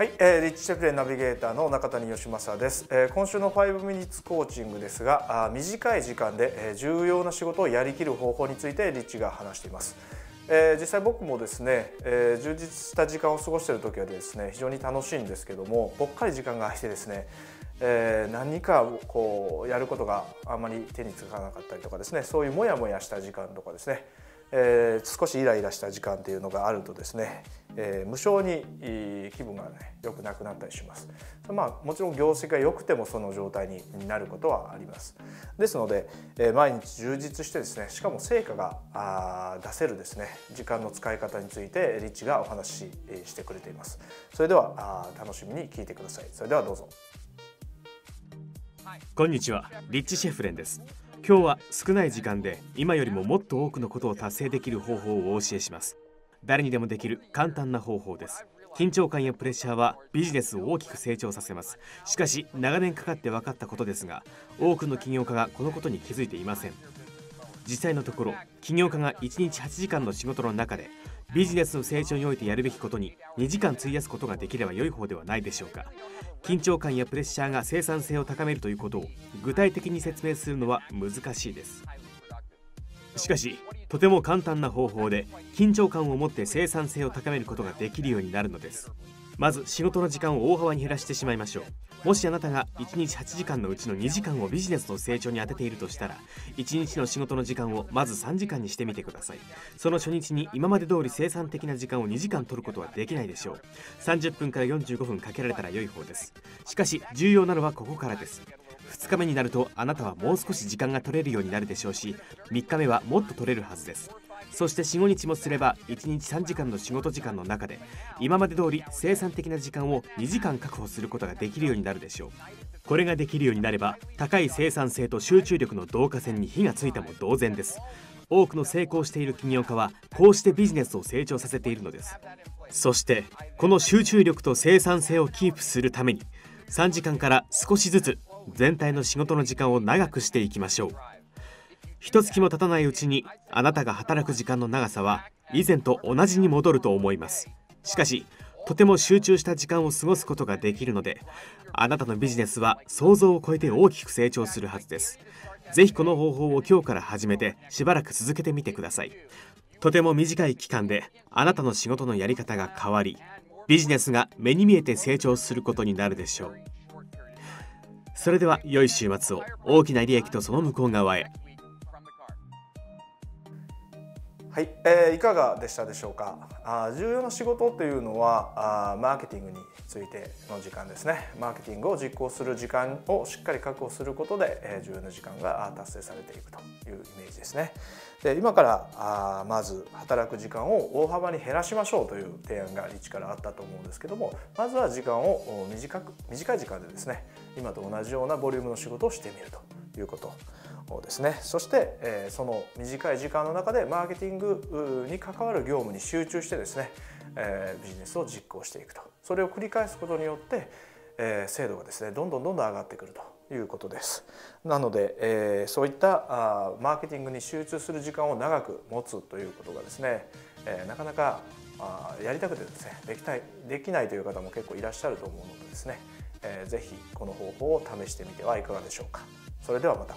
はい、えー、リッチシェフレナビゲーターの中谷義正です、えー、今週の5ミニッツコーチングですがあ短い時間で、えー、重要な仕事をやりきる方法についてリッチが話しています、えー、実際僕もですね、えー、充実した時間を過ごしている時はですね非常に楽しいんですけどもぽっかり時間が空いてですねえー、何かこうやることがあまり手につかなかったりとかですねそういうモヤモヤした時間とかですねえー、少しイライラした時間っていうのがあるとですね、えー、無性に気分がね良くなくなったりします。まあもちろん業績が良くてもその状態になることはあります。ですので、えー、毎日充実してですねしかも成果があ出せるですね時間の使い方についてリッチがお話ししてくれています。それではあ楽しみに聞いてください。それではどうぞ。こんにちは、リッチシェフレンです。今日は少ない時間で今よりももっと多くのことを達成できる方法をお教えします誰にでもできる簡単な方法です。緊張感やプレッシャーはビジネスを大きく成長させます。しかし長年かかって分かったことですが多くの起業家がこのことに気づいていません。実際のところ起業家が1日8時間の仕事の中でビジネスの成長においてやるべきことに2時間費やすことができれば良い方ではないでしょうか。緊張感やプレッシャーが生産性を高めるということを具体的に説明するのは難しいです。しかしとても簡単な方法で緊張感を持って生産性を高めることができるようになるのです。まず仕事の時間を大幅に減らしてしまいましょう。もしあなたが1日8時間のうちの2時間をビジネスの成長に充てているとしたら1日の仕事の時間をまず3時間にしてみてください。その初日に今まで通り生産的な時間を2時間取ることはできないでしょう。30分から45分かけられたら良い方です。しかし重要なのはここからです。2日目になるとあなたはもう少し時間が取れるようになるでしょうし3日目はもっと取れるはずです。そして45日もすれば1日3時間の仕事時間の中で今まで通り生産的な時間を2時間確保することができるようになるでしょう。これができるようになれば高い生産性と集中力の導火線に火がついたも同然です。多くの成功している起業家はこうしてビジネスを成長させているのです。そしてこの集中力と生産性をキープするために3時間から少しずつ全体の仕事の時間を長くしていきましょう。一月も経たないうちにあなたが働く時間の長さは以前と同じに戻ると思います。しかしとても集中した時間を過ごすことができるのであなたのビジネスは想像を超えて大きく成長するはずです。ぜひこの方法を今日から始めてしばらく続けてみてください。とても短い期間であなたの仕事のやり方が変わりビジネスが目に見えて成長することになるでしょう。それでは良い週末を。大きな利益とその向こう側へ。はい、えー、いかがでしたでしょうか？あ重要な仕事というのはあマーケティングについての時間ですね。マーケティングを実行する時間をしっかり確保することで、えー、重要な時間が達成されていくというイメージですね。で今からあまず働く時間を大幅に減らしましょうという提案がリッチからあったと思うんですけどもまずは時間を短く短い時間でですね今と同じようなボリュームの仕事をしてみるということ。ですね。そして、えー、その短い時間の中でマーケティングに関わる業務に集中してですね、えー、ビジネスを実行していくと。それを繰り返すことによって、えー、精度がですねどんどんどんどん上がってくるということです。なので、えー、そういったあマーケティングに集中する時間を長く持つということがですね、えー、なかなかあやりたくてですねできたいできないという方も結構いらっしゃると思うのでですね、えー、ぜひこの方法を試してみてはいかがでしょうか。それではまた。